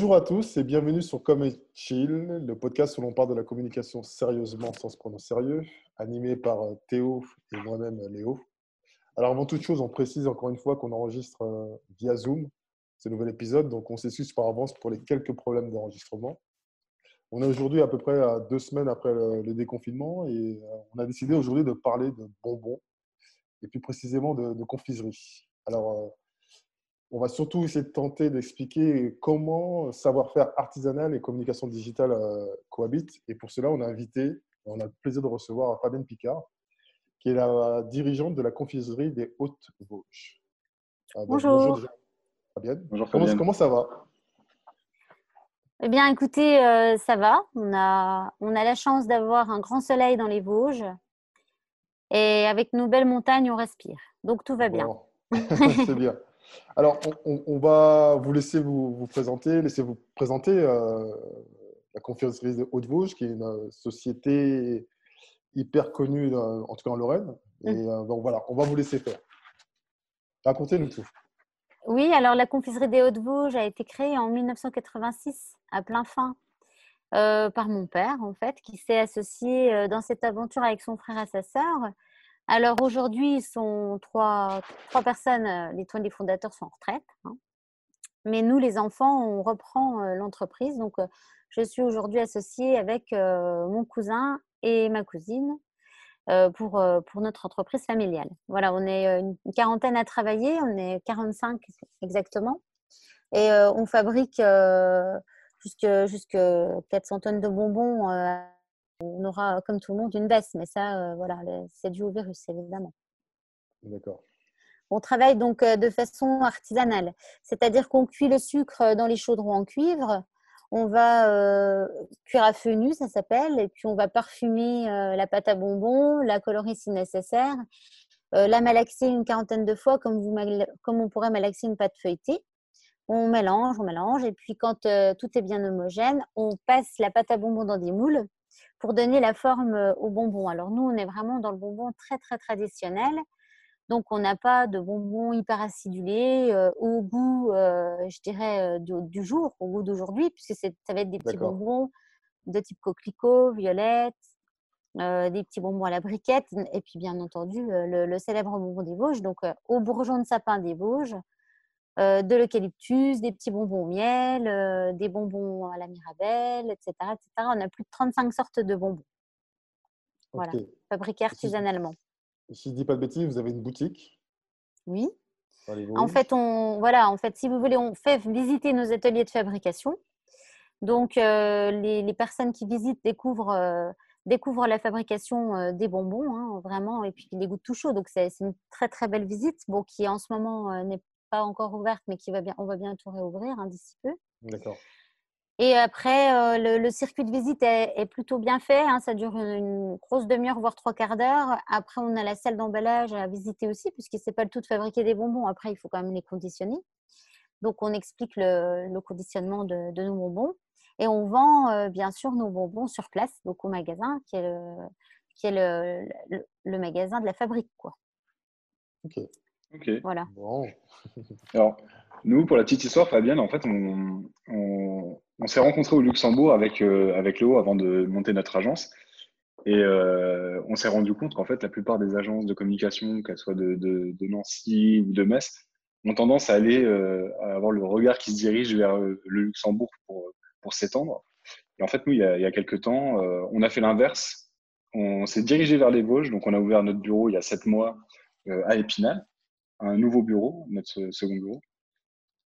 bonjour à tous et bienvenue sur Come Chill, le podcast où l'on parle de la communication sérieusement sans se prendre au sérieux, animé par euh, Théo et moi-même Léo. Alors avant toute chose, on précise encore une fois qu'on enregistre euh, via Zoom ce nouvel épisode, donc on s'excuse par avance pour les quelques problèmes d'enregistrement. On est aujourd'hui à peu près à deux semaines après le, déconfinement et euh, on a décidé aujourd'hui de parler de bonbons et plus précisément de, de confiserie. Alors on va surtout essayer de tenter d'expliquer comment savoir-faire artisanal et communication digitale euh, cohabitent. Et pour cela, on a invité, on a le plaisir de recevoir Fabienne Picard, qui est la dirigeante de la confiserie des Hautes-Vosges. Ah, bonjour. Fabienne. Bonjour Fabienne. Comment, ça va? Eh bien, écoutez, euh, ça va. On a, on a la chance d'avoir un grand soleil dans les Vosges. Et avec nos belles montagnes, on respire. Donc, tout va bien. C'est bien. Alors, on, va vous laisser vous, présenter, laisser vous présenter euh, la conférencière de Haute-Vosges, qui est une euh, société hyper connue, en tout cas en Lorraine. Et euh, voilà, on va vous laisser faire. Racontez-nous tout. Oui, alors la confiserie des Hautes-Vosges a été créée en 1986 à plein fin par mon père, en fait, qui s'est associé dans cette aventure avec son frère et sa sœur. Alors aujourd'hui, sont trois, trois personnes, euh, les trois des fondateurs sont en retraite. Hein. Mais nous, les enfants, on reprend euh, l'entreprise. Donc, euh, je suis aujourd'hui associée avec mon cousin et ma cousine pour, pour notre entreprise familiale. Voilà, on est une quarantaine à travailler, on est 45 exactement. Et on fabrique jusque, jusque 400 tonnes de bonbons on aura, comme tout le monde, une baisse. Mais ça, euh, voilà, c'est dû au virus, évidemment. D'accord. On travaille donc euh, de façon artisanale, c'est-à-dire qu'on cuit le sucre dans les chaudrons en cuivre, on va euh, cuire à feu nu, ça s'appelle, et puis on va parfumer la pâte à bonbons, la colorer si nécessaire, la malaxer une quarantaine de fois comme, vous, comme on pourrait malaxer une pâte feuilletée. On mélange, on mélange, et puis quand tout est bien homogène, on passe la pâte à bonbons dans des moules pour donner la forme euh, au bonbon. Alors nous, on est vraiment dans le bonbon très très traditionnel. Donc on n'a pas de bonbons hyper acidulés euh, au goût, euh, je dirais, du, jour, au goût d'aujourd'hui, puisque ça va être des petits bonbons de type coquelicot, violette, des petits bonbons à la briquette, et puis bien entendu le, le, célèbre bonbon des Vosges, donc au bourgeon de sapin des Vosges, de l'eucalyptus, des petits bonbons au miel, euh, des bonbons à la mirabelle, etc., etc. On a plus de 35 sortes de bonbons. Voilà, fabriqués artisanalement. Si, je ne dis pas de bêtises, vous avez une boutique? Oui. En fait, on, voilà, en fait, si vous voulez, on fait visiter nos ateliers de fabrication. Donc, euh, les, personnes qui visitent découvrent, découvrent la fabrication des bonbons, hein, vraiment, et puis les goûts tout chaud. Donc, c'est une très, très belle visite, bon, qui en ce moment n'est pas encore ouverte, mais qui va bien, on va bientôt réouvrir hein, d'ici peu. D'accord. Et après, euh, le, circuit de visite est, plutôt bien fait. Hein, ça dure une, grosse demi-heure, voire trois quarts d'heure. Après, on a la salle d'emballage à visiter aussi, puisque c'est pas le tout de fabriquer des bonbons. Après, il faut quand même les conditionner. Donc, on explique le, conditionnement de, nos bonbons. Et on vend, euh, bien sûr, nos bonbons sur place, donc au magasin, qui est le, qui est le, le magasin de la fabrique. Quoi. Ok. Ok. Voilà. Bon. Alors, nous, pour la petite histoire, Fabienne, en fait, on, on, s'est rencontrés au Luxembourg avec, euh, avec Léo avant de monter notre agence. Et euh, on s'est rendu compte qu'en fait, la plupart des agences de communication, qu'elles soient de, de, de, Nancy ou de Metz, ont tendance à aller euh, à avoir le regard qui se dirige vers le Luxembourg pour, pour s'étendre. Et en fait, nous, il y a, il y a quelques temps, on a fait l'inverse. On s'est dirigé vers les Vosges. Donc, on a ouvert notre bureau il y a sept mois à Épinal un nouveau bureau, notre second bureau.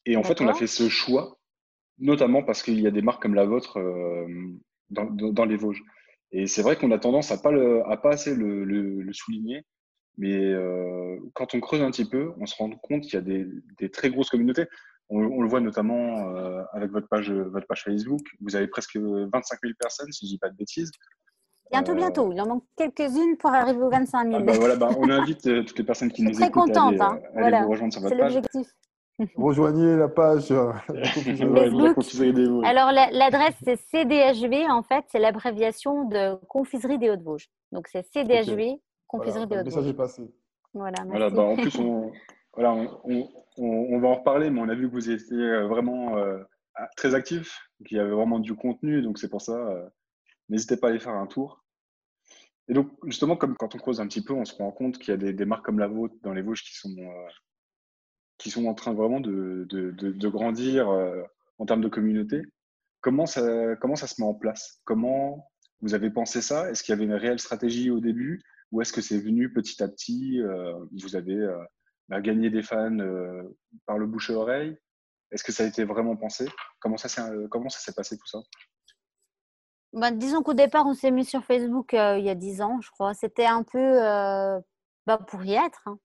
Et en fait, on a fait ce choix, notamment parce qu'il y a des marques comme la vôtre euh, dans, les Vosges. Et c'est vrai qu'on a tendance à pas le, à pas assez le, souligner, mais euh, quand on creuse un petit peu, on se rend compte qu'il y a des, très grosses communautés. On, le voit notamment euh, avec votre page, votre page Facebook. Vous avez presque 25 000 personnes, si je dis pas de bêtises. Bientôt, bientôt. Il en manque quelques-unes pour arriver aux 25 000. Ah bah voilà, bah, on invite euh, toutes les personnes qui nous écoutent très contente, à aller, hein. voilà. vous rejoindre sur votre page. C'est l'objectif. Rejoignez la page euh, Facebook. Alors l'adresse c'est CDHV en fait, c'est l'abréviation de Confiserie des Hauts-de-Vosges. Donc c'est CDHV, Confiserie des Hauts-de-Vosges. Le message est passé. Voilà, voilà bah, en plus on, voilà, on, on, on, va en reparler, mais on a vu que vous étiez euh, vraiment très actifs, qui avaient vraiment du contenu. Donc, c'est pour ça, n'hésitez pas à aller faire un tour. Et donc, justement, quand on creuse un petit peu, on se rend compte qu'il y a des, marques comme la vôtre dans les Vosges qui sont, qui sont en train vraiment de, de, de, grandir en termes de communauté. Comment ça, comment ça se met en place? Comment vous avez pensé ça? Est-ce qu'il y avait une réelle stratégie au début? Ou est-ce que c'est venu petit à petit Vous avez bah, gagné des fans par le bouche à oreille? Est-ce que ça a été vraiment pensé? Comment ça s'est passé tout ça? Bah, disons qu'au départ, on s'est mis sur Facebook il y a 10 ans, je crois. C'était un peu bah, pour y être. Hein.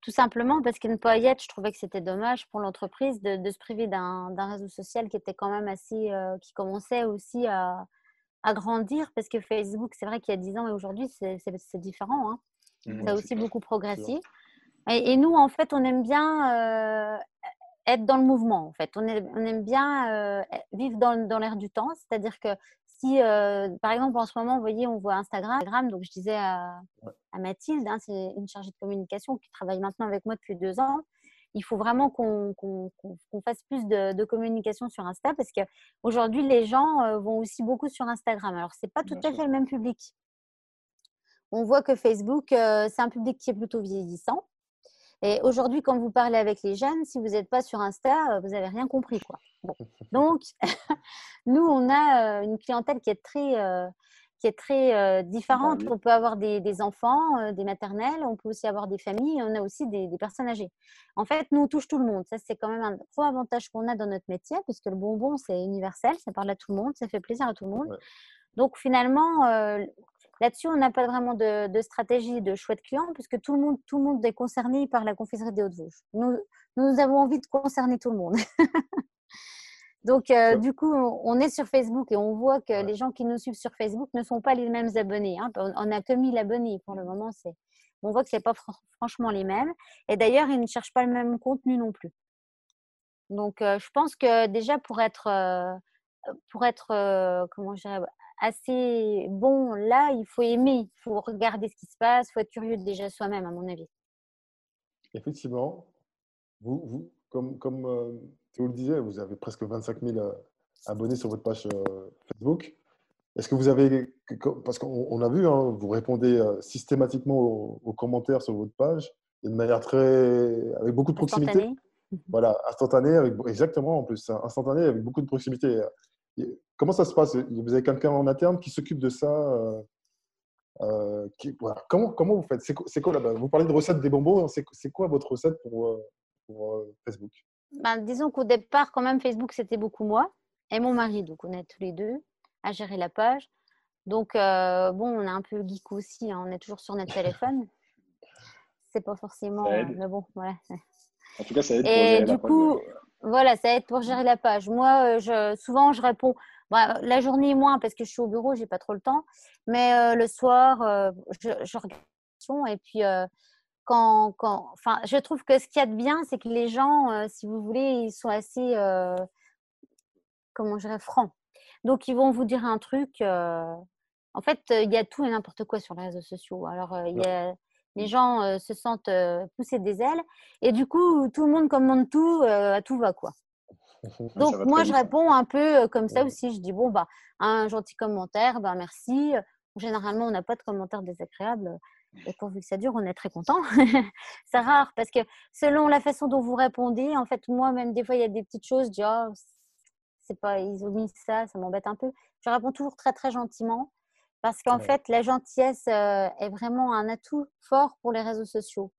Tout simplement parce qu'une pas y être, je trouvais que c'était dommage pour l'entreprise de, de, se priver d'un réseau social qui était quand même assez, euh, qui commençait aussi à, à, grandir parce que Facebook, c'est vrai qu'il y a 10 ans et aujourd'hui, c'est différent. Hein. Mmh, Ça a aussi beaucoup progressé. Et, et, nous, en fait, on aime bien euh, être dans le mouvement. En fait, on, on aime bien euh, vivre dans, dans l'air du temps. C'est-à-dire que si, euh, par exemple, en ce moment, vous voyez, on voit Instagram. Donc, je disais à, Mathilde, hein, c'est une chargée de communication qui travaille maintenant avec moi depuis deux ans. Il faut vraiment qu'on fasse plus de, communication sur Insta parce qu'aujourd'hui, les gens euh, vont aussi beaucoup sur Instagram. Alors, ce n'est pas tout à fait le même public. On voit que Facebook, euh, c'est un public qui est plutôt vieillissant. Et aujourd'hui, quand vous parlez avec les jeunes, si vous n'êtes pas sur Insta, euh, vous n'avez rien compris. Quoi. Donc, nous, on a euh, une clientèle qui est très, euh, qui est très différente. On peut avoir des, des enfants, des maternelles, on peut aussi avoir des familles, on a aussi des, des, personnes âgées. En fait, nous, on touche tout le monde. Ça, c'est quand même un gros avantage qu'on a dans notre métier, puisque le bonbon, c'est universel, ça parle à tout le monde, ça fait plaisir à tout le monde. Donc, finalement, Là-dessus, on n'a pas vraiment de, stratégie de choix de clients puisque tout le monde, tout le monde est concerné par la confiserie des Hauts-de-Vosges. Nous, nous avons envie de concerner tout le monde. Donc, euh, du coup, on est sur Facebook et on voit que les gens qui nous suivent sur Facebook ne sont pas les mêmes abonnés. Hein. On n'a que 1000 abonnés pour le moment. On voit que ce n'est pas franchement les mêmes. Et d'ailleurs, ils ne cherchent pas le même contenu non plus. Donc, euh, je pense que déjà, pour être, euh, pour être comment je dirais, assez bon là, il faut aimer, il faut regarder ce qui se passe, il faut être curieux déjà soi-même, à mon avis. Effectivement, vous, vous comme, comme euh, Théo le disait, vous avez presque 25 000 euh, abonnés sur votre page euh, Facebook. Est-ce que vous avez, parce qu'on a vu, hein, vous répondez systématiquement aux, commentaires sur votre page et de manière très, avec beaucoup de proximité. Voilà, instantané, avec, exactement en plus, instantané avec beaucoup de proximité. Comment ça se passe? Vous avez quelqu'un en interne qui s'occupe de ça euh, euh, comment, comment vous faites? C'est quoi là Vous parlez de recette des bonbons. Hein, c'est quoi votre recette pour, euh, pour Facebook? Ben, Disons qu'au départ, quand même, Facebook, c'était beaucoup moi et mon mari. Donc, on est tous les deux à gérer la page. Donc, bon, on est un peu geek aussi. Hein, on est toujours sur notre téléphone. C'est pas forcément. Mais bon, voilà. En tout cas, ça aide pour et du coup, voilà, ça aide pour gérer la page. Moi, euh, je, souvent, je réponds. Bah, la journée, moins, parce que je suis au bureau, j'ai pas trop le temps. Mais euh, le soir, euh, je, je, regarde. Et puis, quand, quand, enfin, je trouve que ce qu'il y a de bien, c'est que les gens, si vous voulez, ils sont assez, comment je dirais, francs. Donc, ils vont vous dire un truc. en fait, il y a tout et n'importe quoi sur les réseaux sociaux. Alors, il y a les gens se sentent pousser des ailes. Et du coup, tout le monde commande tout, à tout va quoi. Donc, moi, je réponds un peu comme ça aussi. Je dis, bon, bah, un gentil commentaire, bah, merci. Généralement, on n'a pas de commentaires désagréables. Et pourvu que ça dure, on est très content. c'est rare parce que selon la façon dont vous répondez, en fait, moi, même des fois, il y a des petites choses, je dis, oh, c'est pas, ils ont mis ça, ça m'embête un peu. Je réponds toujours très, très gentiment. Parce qu'en fait, la gentillesse euh, est vraiment un atout fort pour les réseaux sociaux.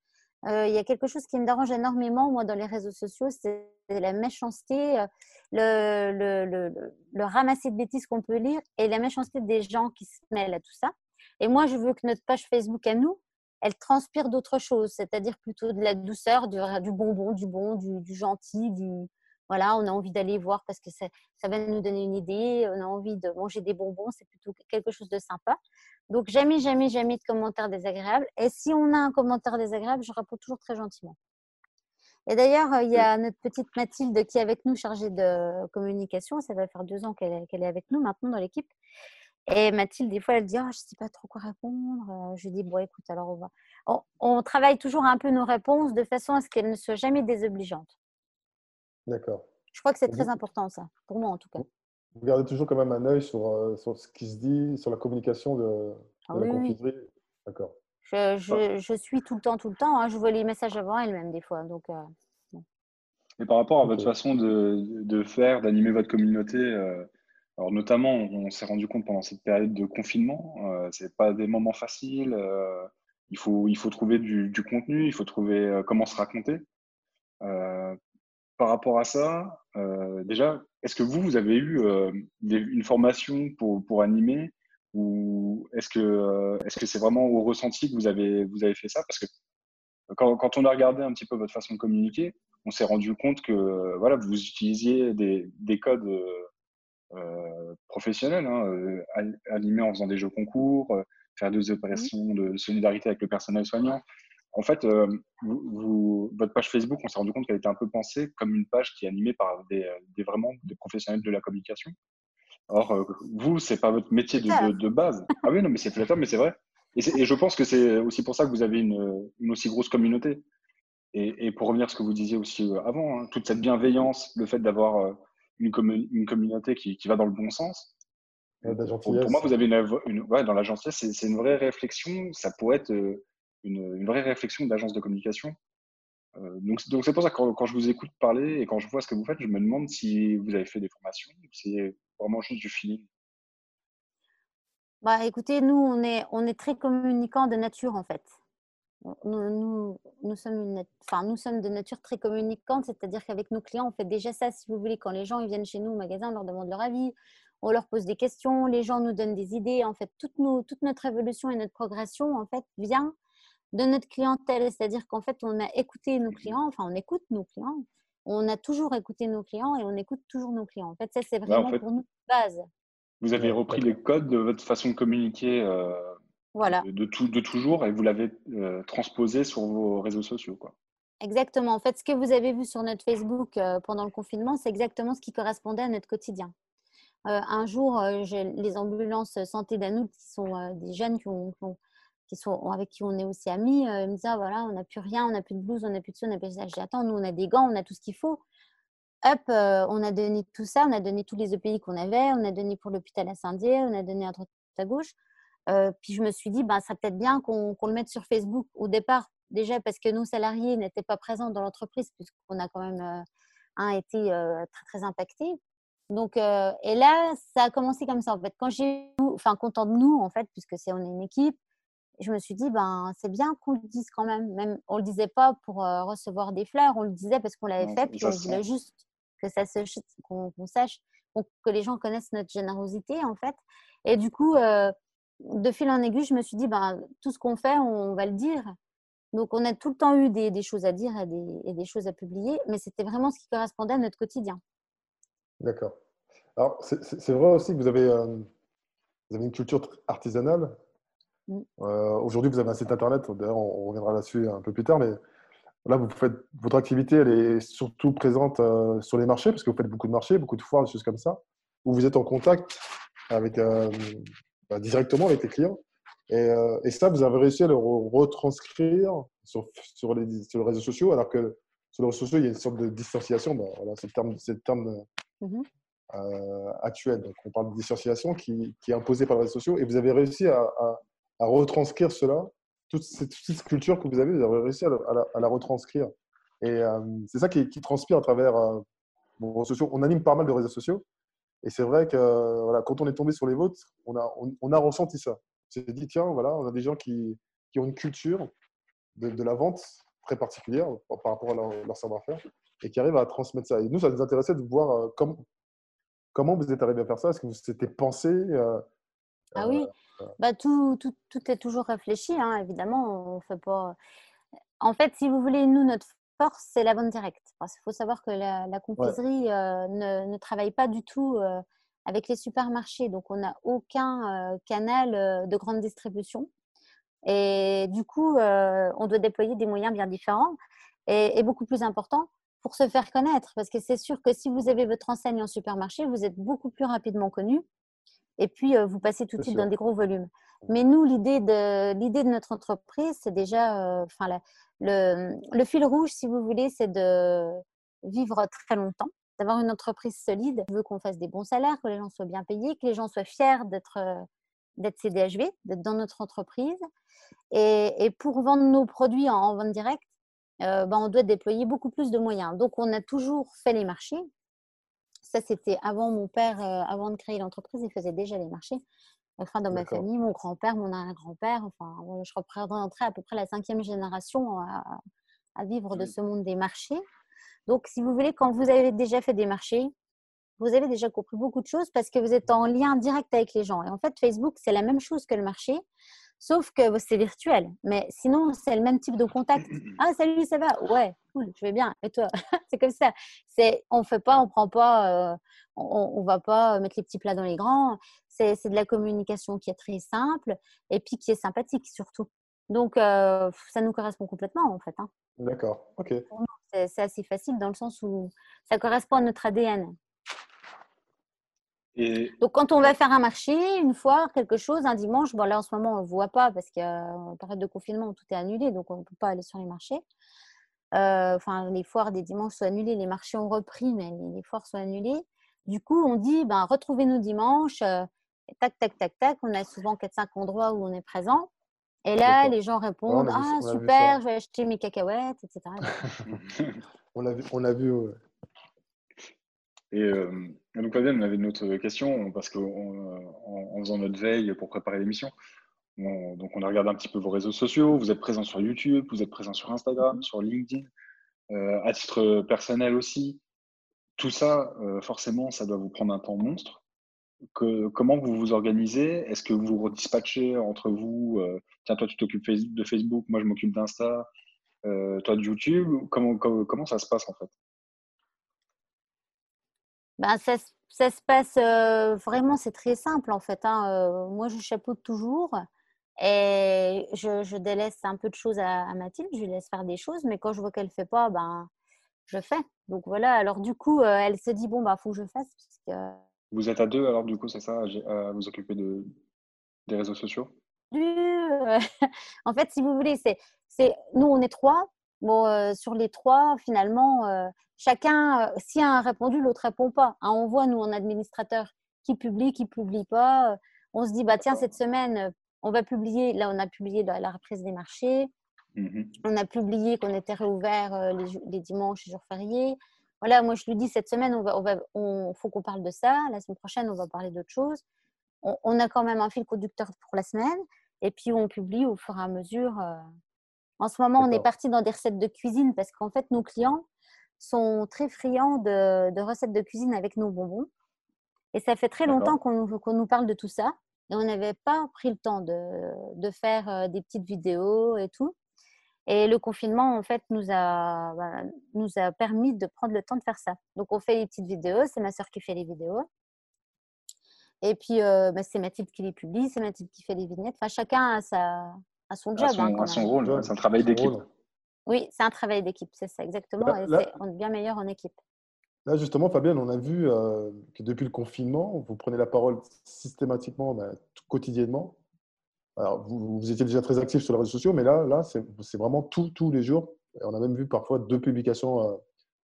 Euh, il y a quelque chose qui me dérange énormément, moi, dans les réseaux sociaux, c'est la méchanceté, euh, le, le, le, ramasser de bêtises qu'on peut lire et la méchanceté des gens qui se mêlent à tout ça. Et moi, je veux que notre page Facebook à nous, elle transpire d'autres choses, c'est-à-dire plutôt de la douceur, du, du bonbon, du bon, du, du gentil, du, voilà, on a envie d'aller voir parce que ça, va nous donner une idée, on a envie de manger des bonbons, c'est plutôt quelque chose de sympa. Donc, jamais, jamais, jamais de commentaires désagréables. Et si on a un commentaire désagréable, je réponds toujours très gentiment. Et d'ailleurs, il y a notre petite Mathilde qui est avec nous, chargée de communication. Ça va faire deux ans qu'elle est avec nous maintenant dans l'équipe. Et Mathilde, des fois, elle dit oh, Je ne sais pas trop quoi répondre. Je dis Bon, écoute, alors on va. On, on travaille toujours un peu nos réponses de façon à ce qu'elles ne soient jamais désobligeantes. D'accord. Je crois que c'est très important, ça, pour moi en tout cas. Vous gardez toujours quand même un œil sur, euh, sur ce qui se dit, sur la communication de, ah la confiserie D'accord. Je, je, je, suis tout le temps, tout le temps. Hein. Je vois les messages avant elle-même des fois. Donc, euh, Et par rapport à votre façon de, de faire, d'animer votre communauté, euh, alors notamment, on s'est rendu compte pendant cette période de confinement, euh, ce n'est pas des moments faciles. il, faut, il faut trouver du, du contenu, il faut trouver comment se raconter. Par rapport à ça, déjà, est-ce que vous, vous avez eu une formation pour, pour animer ou est-ce que euh, est-ce que c'est vraiment au ressenti que vous avez vous avez fait ça? Parce que quand, quand, on a regardé un petit peu votre façon de communiquer, on s'est rendu compte que voilà vous utilisiez des, des codes euh, professionnels, hein, euh, animés en faisant des jeux concours, faire des opérations de solidarité avec le personnel soignant. En fait, vous, votre page Facebook, on s'est rendu compte qu'elle était un peu pensée comme une page qui est animée par des, des vraiment des professionnels de la communication. Or, euh, vous, c'est pas votre métier de, base. Ah oui, non, mais c'est flatteur, mais c'est vrai. Et, je pense que c'est aussi pour ça que vous avez une, aussi grosse communauté. Et, pour revenir à ce que vous disiez aussi euh, avant, hein, toute cette bienveillance, le fait d'avoir euh, une, une, communauté qui, va dans le bon sens. pour, moi, vous avez une, ouais, dans la gentillesse, c'est une vraie réflexion. Ça pourrait être une, vraie réflexion d'agence de communication. donc, donc c'est pour ça que quand, quand, je vous écoute parler et quand je vois ce que vous faites, je me demande si vous avez fait des formations, si vraiment juste du feeling bah, écoutez, nous, on est, on est très communicants de nature, en fait. Nous, nous, sommes enfin, nous sommes de nature très communicante, c'est-à-dire qu'avec nos clients, on fait déjà ça, si vous voulez, quand les gens ils viennent chez nous au magasin, on leur demande leur avis, on leur pose des questions, les gens nous donnent des idées. En fait, toute, toute notre évolution et notre progression, en fait, vient de notre clientèle. C'est-à-dire qu'en fait, on a écouté nos clients, enfin, on écoute nos clients, on a toujours écouté nos clients et on écoute toujours nos clients. En fait, ça, c'est vraiment pour nous base. Vous avez repris les codes de votre façon de communiquer euh, voilà. de, tout, de toujours et vous l'avez euh, transposé sur vos réseaux sociaux. Quoi. Exactement. En fait, ce que vous avez vu sur notre Facebook euh, pendant le confinement, c'est exactement ce qui correspondait à notre quotidien. un jour, les ambulances santé d'Anout, qui sont des jeunes qui ont, sont, avec qui on est aussi amis, euh, me disent ah, voilà, on n'a plus rien, on n'a plus de blouse, on n'a plus de ça, on n'a plus de ça. Je attends, nous on a des gants, on a tout ce qu'il faut. Hop, euh, on a donné tout ça, on a donné tous les EPI qu'on avait, on a donné pour l'hôpital Saint-Dié, on a donné à droite à gauche. Euh, puis je me suis dit, ben, ça peut-être bien qu'on le mette sur Facebook au départ, déjà parce que nos salariés n'étaient pas présents dans l'entreprise, puisqu'on a quand même été très, très impacté. Donc, et là, ça a commencé comme ça, en fait. Quand j'ai enfin, content de nous, en fait, puisque c'est on est une équipe, je me suis dit, ben, c'est bien qu'on le dise quand même. même on ne le disait pas pour euh, recevoir des fleurs, on le disait parce qu'on l'avait fait, puis on voulait juste que ça se, qu'on, sache, que les gens connaissent notre générosité, en fait. Et du coup, euh, de fil en aiguille, je me suis dit, ben, tout ce qu'on fait, on, va le dire. Donc, on a tout le temps eu des, choses à dire et des, et des, choses à publier, mais c'était vraiment ce qui correspondait à notre quotidien. D'accord. Alors, c'est, vrai aussi que vous avez, euh, vous avez une culture artisanale Mm. Euh, aujourd'hui, vous avez un site internet. D'ailleurs, on, reviendra là-dessus un peu plus tard. Mais là, vous faites, votre activité, elle est surtout présente euh, sur les marchés, parce que vous faites beaucoup de marchés, beaucoup de foires, des choses comme ça, où vous êtes en contact avec, euh, bah, directement avec les clients. Et, ça, vous avez réussi à le retranscrire sur, sur, les, sur les réseaux sociaux, alors que sur les réseaux sociaux, il y a une sorte de distanciation. Bah, voilà, c'est le terme, le terme mm-hmm. actuel. Donc, on parle de distanciation qui, qui, est imposée par les réseaux sociaux. Et vous avez réussi à à retranscrire cela, toute cette, toute culture que vous avez, vous avez réussi à, la, retranscrire. Et euh, c'est ça qui, transpire à travers euh, vos réseaux sociaux. On anime pas mal de réseaux sociaux. Et c'est vrai que voilà, quand on est tombé sur les vôtres, on a, on, a ressenti ça. On s'est dit, tiens, voilà, on a des gens qui, qui ont une culture de, de, la vente très particulière par rapport à leur, savoir-faire et qui arrivent à transmettre ça. Et nous, ça nous intéressait de voir euh, comment, comment vous êtes arrivé à faire ça. Est-ce que vous étiez pensé Ah oui, bah, tout, tout, tout, est toujours réfléchi, hein, évidemment. On fait pas... En fait, si vous voulez, nous, notre force, c'est la vente directe. Parce qu'il faut savoir que la, la confiserie euh, ne, ne, travaille pas du tout euh, avec les supermarchés. Donc, on n'a aucun euh, canal de grande distribution. Et du coup, on doit déployer des moyens bien différents et, et, beaucoup plus importants pour se faire connaître. Parce que c'est sûr que si vous avez votre enseigne en supermarché, vous êtes beaucoup plus rapidement connu et puis vous passez tout de suite dans des gros volumes. Mais nous, l'idée de, l'idée de notre entreprise, c'est déjà, enfin, le, le, fil rouge, si vous voulez, c'est de vivre très longtemps. d'avoir une entreprise solide. Je veux qu'on fasse des bons salaires, que les gens soient bien payés, que les gens soient fiers d'être d'être CDHV, d'être dans notre entreprise. Et, pour vendre nos produits en, vente directe, ben, on doit déployer beaucoup plus de moyens. Donc, on a toujours fait les marchés. Ça, c'était avant mon père, avant de créer l'entreprise, il faisait déjà les marchés. Enfin, dans ma famille, mon grand-père, mon arrière-grand-père, enfin, je représenterai à peu près la cinquième génération à, vivre de ce monde des marchés. Donc, si vous voulez, quand vous avez déjà fait des marchés, vous avez déjà compris beaucoup de choses parce que vous êtes en lien direct avec les gens. Et en fait, Facebook, c'est la même chose que le marché, sauf que c'est virtuel. Mais sinon, c'est le même type de contact. Ah, salut, ça va? Ouais, cool, je vais bien. Et toi? C'est comme ça. C'est, on fait pas, on prend pas, euh, on, ne va pas mettre les petits plats dans les grands. C'est, de la communication qui est très simple et puis qui est sympathique surtout. Donc, euh, ça nous correspond complètement en fait. Hein. D'accord, ok. C'est assez facile dans le sens où ça correspond à notre ADN. Donc, quand on va faire un marché, une fois, quelque chose, un dimanche, bon là en ce moment on ne voit pas parce qu'en période de confinement, tout est annulé, donc on ne peut pas aller sur les marchés. Euh, enfin, les foires des dimanches sont annulées, les marchés ont repris, mais les, foires sont annulées. Du coup, on dit, ben, retrouvez-nous dimanche, euh, tac, tac, tac, tac. On a souvent 4-5 endroits où on est présent. Et là, les gens répondent, ah super, je vais acheter mes cacahuètes, etc. on l'a vu, on l'a vu et euh, donc, Fabienne, on avait une autre question parce qu'en en, faisant notre veille pour préparer l'émission, donc on a regardé un petit peu vos réseaux sociaux. Vous êtes présent sur YouTube, vous êtes présent sur Instagram, sur LinkedIn, euh, à titre personnel aussi. Tout ça, euh, forcément, ça doit vous prendre un temps monstre. Comment vous vous organisez? Est-ce que vous redispatchez entre vous Tiens, toi, tu t'occupes de Facebook, moi, je m'occupe d'Insta, toi de YouTube? Comment ça se passe en fait? Ben, ça, ça, se passe vraiment, c'est très simple en fait. Hein. moi, je chapeaute toujours et je, je, délaisse un peu de choses à, Mathilde, je lui laisse faire des choses, mais quand je vois qu'elle ne fait pas, ben, je fais. Donc voilà, alors du coup, elle se dit, bon, il bah, faut que je fasse. Vous êtes à deux alors du coup, c'est ça, à vous occuper de, des réseaux sociaux? En fait, si vous voulez, c'est nous, on est trois. Bon, sur les trois, finalement, chacun, si un a répondu, l'autre répond pas. Hein, on voit, nous, en administrateur, qui publie, qui publie pas. On se dit, bah tiens, cette semaine, on va publier. Là, on a publié la, reprise des marchés. Mmh on a publié qu'on était réouvert les, dimanches et jours fériés. Voilà, moi, je lui dis, cette semaine, on va, on faut qu'on parle de ça. La semaine prochaine, on va parler d'autre chose. On, on, a quand même un fil conducteur pour la semaine. Et puis, on publie au fur et à mesure. En ce moment, on est parti dans des recettes de cuisine parce qu'en fait, nos clients, sont très friands de, recettes de cuisine avec nos bonbons. Et ça fait très longtemps qu'on nous parle de tout ça. Et on n'avait pas pris le temps de, faire euh, des petites vidéos et tout. Et le confinement, en fait, nous a, bah, nous a permis de prendre le temps de faire ça. Donc, on fait les petites vidéos. C'est ma soeur qui fait les vidéos. Et puis, euh, bah, c'est Mathilde qui les publie. C'est Mathilde qui fait les vignettes. Enfin, chacun a, sa, a son job. À hein, son, rôle. C'est un travail d'équipe. Oui, c'est un travail d'équipe, c'est ça, exactement. et on est bien meilleur en équipe. Là, justement, Fabienne, on a vu euh, que depuis le confinement, vous prenez la parole systématiquement, bah, quotidiennement. Alors, vous, vous, étiez déjà très actif sur les réseaux sociaux, mais là, là c'est vraiment tout, tous les jours. on a même vu parfois deux publications euh,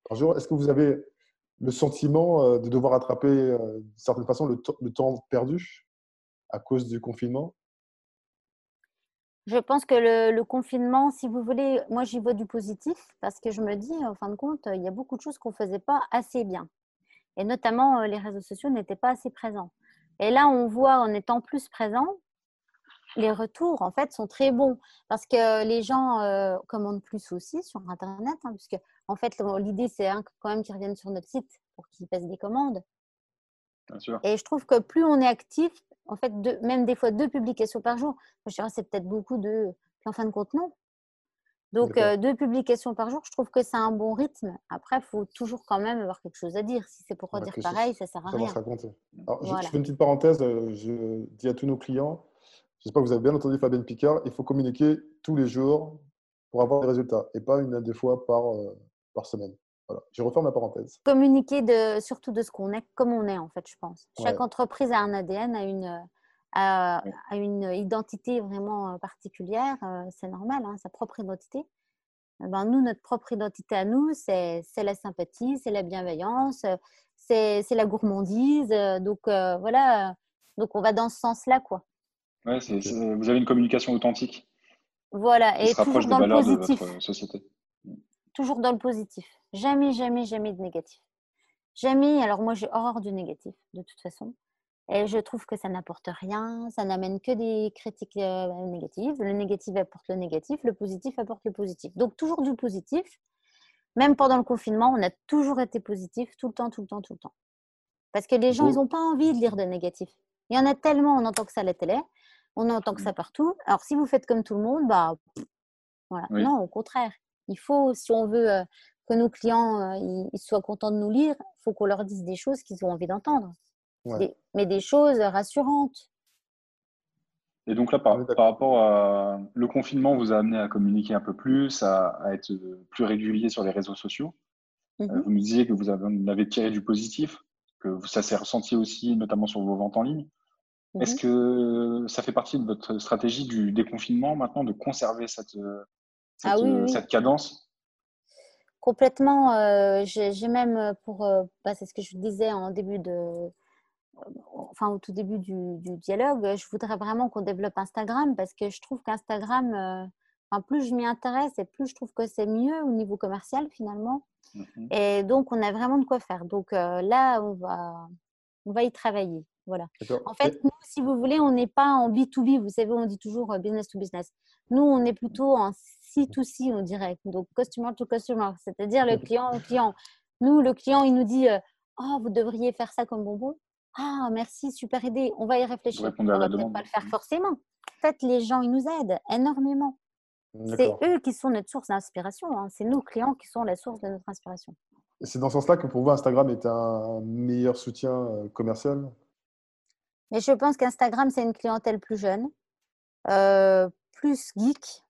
par jour. Est-ce que vous avez le sentiment euh, de devoir rattraper, d'une certaine façon, le temps perdu à cause du confinement? Je pense que le, confinement, si vous voulez, moi j'y vois du positif parce que je me dis, en fin de compte, il y a beaucoup de choses qu'on ne faisait pas assez bien. Et notamment, euh, les réseaux sociaux n'étaient pas assez présents. Et là, on voit, en étant plus présent, les retours, en fait, sont très bons parce que les gens euh, commandent plus aussi sur Internet, hein, puisque, en fait, l'idée, c'est quand même qu'ils reviennent sur notre site pour qu'ils passent des commandes. Bien sûr. Et je trouve que plus on est actif, en fait, même des fois deux publications par jour. Je dirais c'est peut-être beaucoup de. en fin de compte, non. Donc, euh, deux publications par jour, je trouve que c'est un bon rythme. Après, il faut toujours quand même avoir quelque chose à dire. Si c'est pour dire pareil, ça ne sert à rien. Alors, je, fais une petite parenthèse. Euh, je dis à tous nos clients, j'espère que vous avez bien entendu Fabienne Picard, il faut communiquer tous les jours pour avoir des résultats et pas une à deux fois par, euh, par semaine. Voilà, je referme la parenthèse. Communiquer de, surtout de ce qu'on est, comme on est en fait, je pense. Chaque entreprise a un ADN, a une, a, une identité vraiment euh, particulière. Euh, c'est normal, hein, sa propre identité. eh ben, nous, notre propre identité à nous, c'est la sympathie, c'est la bienveillance, c'est la gourmandise. Donc voilà, donc on va dans ce sens-là. quoi. Ouais, vous avez une communication authentique. Voilà, et toujours dans le positif. De votre société. Toujours dans le positif. Jamais, jamais, jamais de négatif. Jamais. Alors moi, j'ai horreur du négatif, de toute façon. Et je trouve que ça n'apporte rien, ça n'amène que des critiques euh, négatives. Le négatif apporte le négatif, le positif apporte le positif. Donc toujours du positif. Même pendant le confinement, on a toujours été positif, tout le temps, tout le temps, tout le temps. Parce que les gens, ils n'ont pas envie de lire de négatif. Il y en a tellement, on entend que ça à la télé, on entend que ça mmh. partout. Alors si vous faites comme tout le monde, bah voilà. Non, au contraire. Il faut, si on veut euh, que nos clients euh, ils soient contents de nous lire, il faut qu'on leur dise des choses qu'ils ont envie d'entendre mais des choses rassurantes. Et donc là, par, rapport à le confinement, vous a amené à communiquer un peu plus, à, être plus régulier sur les réseaux sociaux. Euh, mmh vous me disiez que vous avez, tiré du positif, que ça s'est ressenti aussi, notamment sur vos ventes en ligne. Est-ce que ça fait partie de votre stratégie du déconfinement maintenant, de conserver cette, ah cette, cadence Complètement. Euh, j'ai même pour, euh, bah, c'est ce que je disais en début de, enfin au tout début du, dialogue, je voudrais vraiment qu'on développe Instagram parce que je trouve qu'Instagram, enfin, plus je m'y intéresse et plus je trouve que c'est mieux au niveau commercial finalement. Mhm. Et donc on a vraiment de quoi faire. Donc euh, là, on va, on va y travailler. Voilà. En fait, nous, si vous voulez, on n'est pas en B2B. Vous savez, on dit toujours business to business. Nous, on est plutôt en C2C, on dirait. Donc, customer to customer, c'est-à-dire le client au client. Nous, le client, il nous dit Oh, vous devriez faire ça comme bonbon. Ah, merci, super idée. On va y réfléchir. On ne va pas le faire forcément. En fait, les gens, ils nous aident énormément. C'est eux qui sont notre source d'inspiration. Hein. C'est nos clients qui sont la source de notre inspiration. C'est dans ce sens-là que pour vous, Instagram est un meilleur soutien euh, commercial? Mais je pense qu'Instagram, c'est une clientèle plus jeune, euh, plus geek,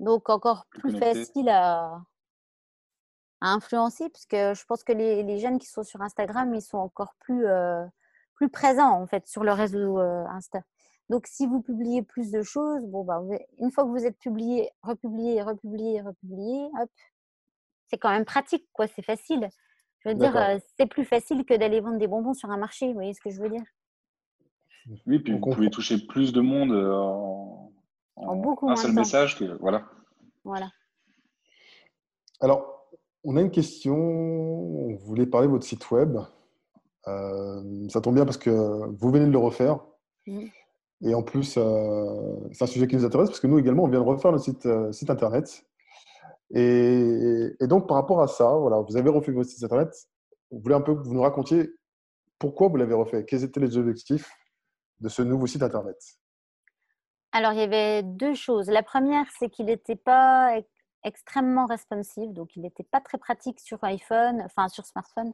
donc encore plus facile à, à influencer, puisque je pense que les, les, jeunes qui sont sur Instagram, ils sont encore plus, euh, plus présents en fait sur le réseau euh, Insta. Donc, si vous publiez plus de choses, bon, bah, une fois que vous êtes publié, republié, republié, republié, hop, c'est quand même pratique, quoi. C'est facile. Je veux dire, euh, c'est plus facile que d'aller vendre des bonbons sur un marché. Vous voyez ce que je veux dire? Oui, puis vous pouvez toucher plus de monde en, en, beaucoup un seul message que voilà. Voilà. Alors, on a une question. On voulait parler de votre site web. Euh, ça tombe bien parce que vous venez de le refaire. Mm. Et en plus, euh, c'est un sujet qui nous intéresse parce que nous également, on vient de refaire le site, euh, site internet. Et, donc, par rapport à ça, voilà, vous avez refait votre site internet. On voulait un peu que vous nous racontiez pourquoi vous l'avez refait? Quels étaient les objectifs de ce nouveau site internet? Alors, il y avait deux choses. La première, c'est qu'il n'était pas extrêmement responsive, donc il n'était pas très pratique sur iPhone, enfin sur smartphone,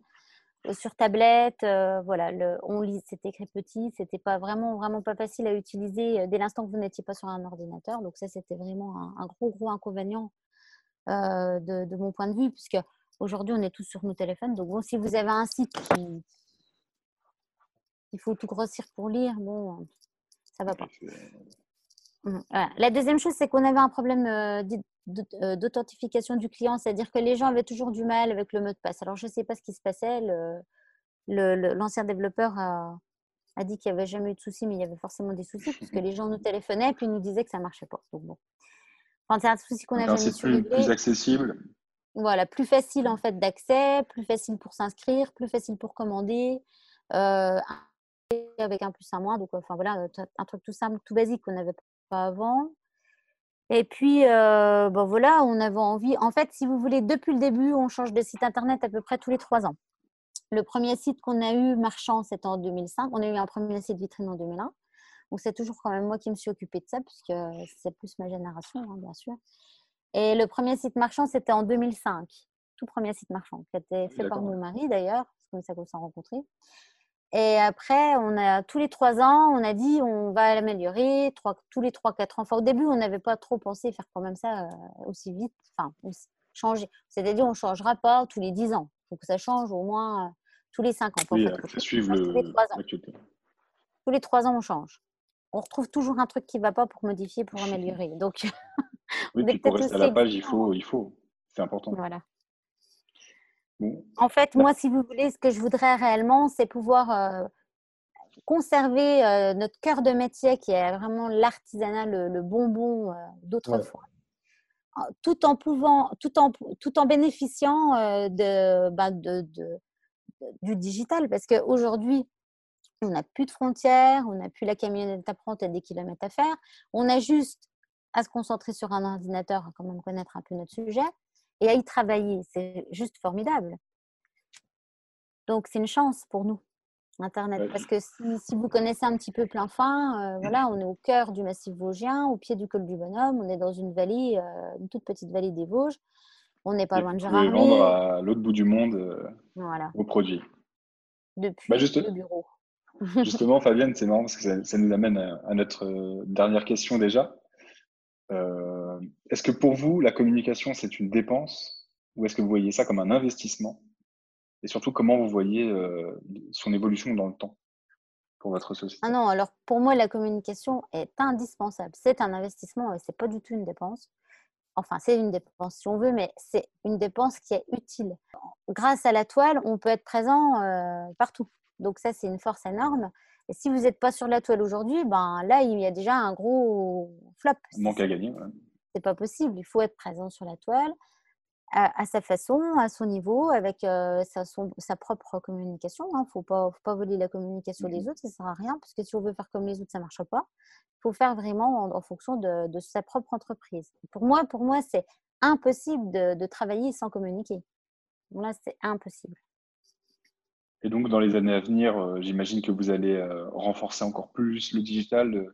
euh, sur tablette. Euh, voilà, on lit, c'était écrit petit, c'était pas vraiment, vraiment pas facile à utiliser euh, dès l'instant que vous n'étiez pas sur un ordinateur. Donc ça, c'était vraiment un, gros, gros inconvénient de, mon point de vue, puisque aujourd'hui, on est tous sur nos téléphones. Donc bon, si vous avez un site qui il faut tout grossir pour lire, bon, ça va pas. Mmh, La deuxième chose, c'est qu'on avait un problème euh, d'authentification du client, c'est-à-dire que les gens avaient toujours du mal avec le mot de passe. Alors, je ne sais pas ce qui se passait. L'ancien développeur a, dit qu'il n'y avait jamais eu de soucis, mais il y avait forcément des soucis, puisque les gens nous téléphonaient et puis nous disaient que ça ne marchait pas. Donc, bon. c'est un souci qu'on a jamais plus, plus accessible. Voilà, plus facile en fait d'accès, plus facile pour s'inscrire, plus facile pour commander, euh, avec un plus un moins. Donc, enfin voilà, un truc tout simple, tout basique qu'on n'avait pas avant. Et puis, euh, bon, voilà, on avait envie. En fait, si vous voulez, depuis le début, on change de site internet à peu près tous les trois ans. Le premier site qu'on a eu marchand, c'était en 2005. On a eu un premier site vitrine en 2001. Donc, c'est toujours quand même moi qui me suis occupée de ça, puisque c'est plus ma génération, hein, bien sûr. Et le premier site marchand, c'était en 2005. Tout premier site marchand, qui a été fait par mon mari d'ailleurs. C'est comme ça qu'on s'est rencontrés. Et après, on a tous les trois ans, on a dit on va l'améliorer. Tous les trois, quatre ans. Enfin, au début, on n'avait pas trop pensé faire quand même ça euh, aussi vite. Enfin, changer. C'est-à-dire, on ne changera pas tous les dix ans. Il faut que ça change au moins euh, tous les cinq ans. Oui, ça suive le... tous, les trois ans. tous les trois ans, on change. On retrouve toujours un truc qui ne va pas pour modifier, pour améliorer. Donc, Oui, pour rester à la page, il faut, il faut. C'est important. Voilà. En fait, moi, si vous voulez, ce que je voudrais réellement, c'est pouvoir euh, conserver euh, notre cœur de métier qui est vraiment l'artisanat, le, bonbon euh, d'autrefois. Tout en pouvant, tout en, tout en bénéficiant bah, de, de, du digital, parce qu'aujourd'hui, on n'a plus de frontières, on n'a plus la camionnette à prendre et des kilomètres à faire. On a juste à se concentrer sur un ordinateur, à quand même connaître un peu notre sujet et à y travailler. C'est juste formidable. Donc, c'est une chance pour nous, Internet. Parce que si, vous connaissez un petit peu plein fin, euh, voilà, on est au cœur du massif vosgien, au pied du col du Bonhomme. On est dans une vallée, euh, une toute petite vallée des Vosges. On n'est pas loin de Gérardmer. vendre à l'autre bout du monde euh, voilà. au produit. Depuis bah, le bureau. justement, Fabienne, c'est marrant parce que ça, nous amène à, notre dernière question déjà. Est-ce que pour vous, la communication, c'est une dépense ou est-ce que vous voyez ça comme un investissement? Et surtout comment vous voyez euh, son évolution dans le temps pour votre société? Ah non, alors pour moi, la communication est indispensable. C'est un investissement et c'est pas du tout une dépense. Enfin, c'est une dépense si on veut, mais c'est une dépense qui est utile. Grâce à la toile, on peut être présent euh, partout. Donc ça, c'est une force énorme. Et si vous n'êtes pas sur la toile aujourd'hui, ben là, il y a déjà un gros flop. Manque à gagner. Ouais. C'est pas possible. Il faut être présent sur la toile à, sa façon, à son niveau, avec euh, sa, sa, propre communication. Il hein. ne faut pas, faut pas voler la communication des mmh autres, ça ne sert à rien, parce que si on veut faire comme les autres, ça ne marche pas. Il faut faire vraiment en, fonction de, de, sa propre entreprise. Pour moi, pour moi c'est impossible de, de, travailler sans communiquer. Là, c'est impossible. Et donc, dans les années à venir, euh, j'imagine que vous allez euh, renforcer encore plus le digital.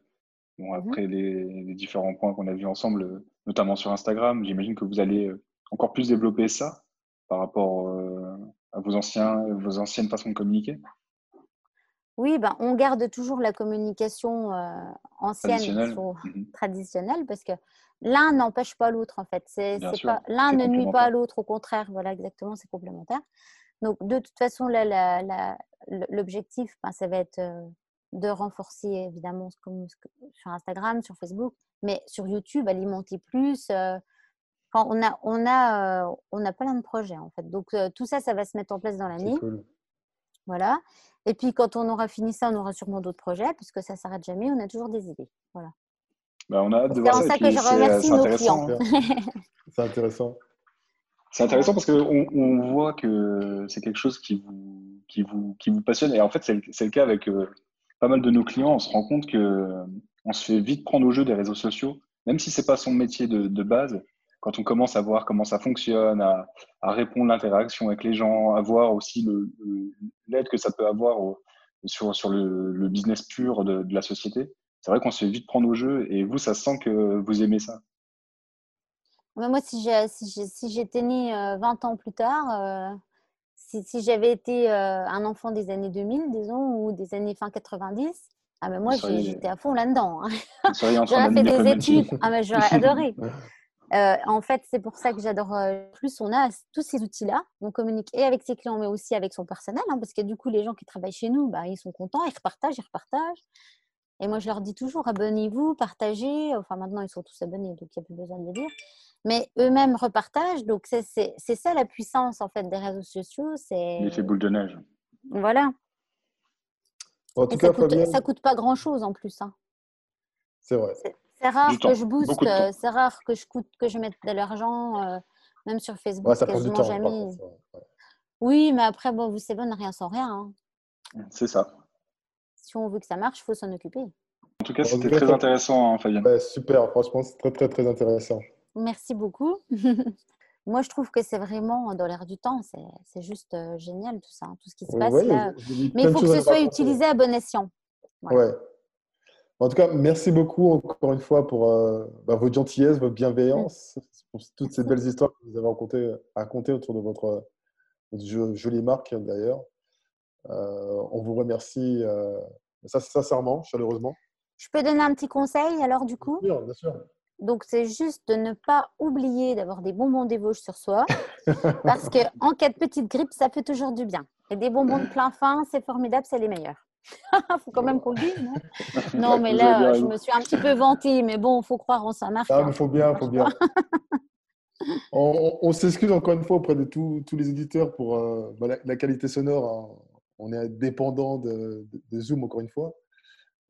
Bon, mmh après les, les, différents points qu'on a vus ensemble, notamment sur Instagram, j'imagine que vous allez encore plus développer ça par rapport euh, à vos, anciens, vos anciennes façons de communiquer. Oui, ben, on garde toujours la communication euh, ancienne, mmh traditionnelle, parce que l'un n'empêche pas l'autre, en fait. L'un ne nuit pas à l'autre, au contraire, voilà, exactement, c'est complémentaire. Donc, de toute façon, l'objectif, ben, ça va être euh, de renforcer, évidemment, comme sur Instagram, sur Facebook, mais sur YouTube, alimenter plus on a, on a, euh, on a plein de projets en fait. Donc euh, tout ça, ça va se mettre en place dans l'année. Voilà. Et puis quand on aura fini ça, on aura sûrement d'autres projets puisque ça s'arrête jamais. On a toujours des idées. Voilà. Bah, on a hâte de voir ça. C'est ça que je remercie nos clients. c'est intéressant. C'est intéressant parce qu'on on voit que c'est quelque chose qui vous, qui, vous, qui vous passionne. Et en fait, c'est le, cas avec euh, pas mal de nos clients. On se rend compte que on se fait vite prendre au jeu des réseaux sociaux, même si c'est pas son métier de, base quand on commence à voir comment ça fonctionne, à, répondre à l'interaction avec les gens, à voir aussi l'aide que ça peut avoir sur, sur le, business pur de, la société, c'est vrai qu'on se fait vite prendre au jeu et vous, ça sent que vous aimez ça. Moi, si j'étais si née 20 euh, ans plus tard, euh, si, j'avais été euh, un enfant des années 2000, disons, ou des années fin 90, ah ben moi, j'étais à fond là-dedans. Hein. J'aurais fait des études. Ah mais j'aurais adoré. Euh, en fait, c'est pour ça que j'adore euh, plus. On a tous ces outils-là. On communique et avec ses clients, mais aussi avec son personnel. Hein, parce que du coup, les gens qui travaillent chez nous, bah, ils sont contents, ils repartagent, ils repartagent. Et moi, je leur dis toujours abonnez-vous, partagez. Enfin, maintenant, ils sont tous abonnés, donc il n'y a plus besoin de le dire. Mais eux-mêmes repartagent. Donc, c'est ça la puissance en fait des réseaux sociaux. C'est l'effet boule de neige. Voilà. En tout cas, ça, coûte, coûte pas grand-chose en plus. Hein. C'est vrai. C'est rare que je booste, c'est rare que je, coûte, que je mette de l'argent, euh, même sur Facebook, ça quasiment temps, jamais. Oui, mais après, bon, vous savez, on n'a rien sans rien. Hein. C'est ça. Si on veut que ça marche, il faut s'en occuper. En tout cas, c'était très intéressant, hein, Fabien. super, franchement, c'est très, très, très intéressant. Merci beaucoup. Moi, je trouve que c'est vraiment dans l'air du temps. C'est juste euh, génial tout ça, hein, tout ce qui se passe là. Mais il faut que ce soit utilisé à bon escient. Ouais. En tout cas, merci beaucoup encore une fois pour euh, bah, votre gentillesse, votre bienveillance, pour toutes ces belles histoires que vous avez racontées, racontées autour de votre, jolie marque d'ailleurs. Euh, on vous remercie euh, ça, sincèrement, chaleureusement. Je peux donner un petit conseil alors du coup? Bien sûr, bien sûr. Donc, c'est juste de ne pas oublier d'avoir des bonbons des Vosges sur soi. parce qu'en cas de petite grippe, ça fait toujours du bien. Et des bonbons de plein fin, c'est formidable, c'est les meilleurs. Il faut quand même qu'on le dise, non Non, mais là, je me suis un petit peu vantée, mais bon, il faut croire en sa marque. Ah, mais il faut bien, il faut bien. on, s'excuse encore une fois auprès de tous les éditeurs pour euh, bah, la, qualité sonore. Hein. On est dépendant de, Zoom, encore une fois.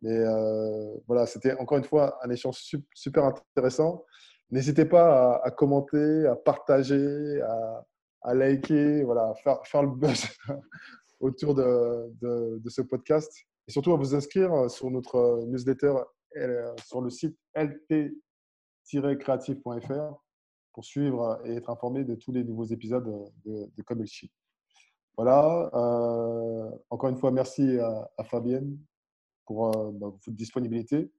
Mais euh, voilà, c'était encore une fois un échange super intéressant. N'hésitez pas à, commenter, à partager, à, liker, voilà, faire, le buzz autour de, de, ce podcast. Et surtout à vous inscrire sur notre newsletter euh, sur le site lt-creative.fr pour suivre et être informé de tous les nouveaux épisodes de, de Comme Voilà. Euh, encore une fois, merci à, Fabienne pour euh, bah, votre disponibilité.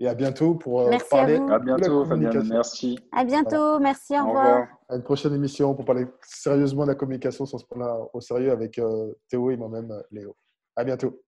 Et à bientôt pour euh, parler. À, bientôt, Fabienne. Merci. À bientôt. Merci. Au, revoir. À une prochaine émission pour parler sérieusement de la communication sans se prendre au sérieux avec Théo et moi-même, Léo. À bientôt.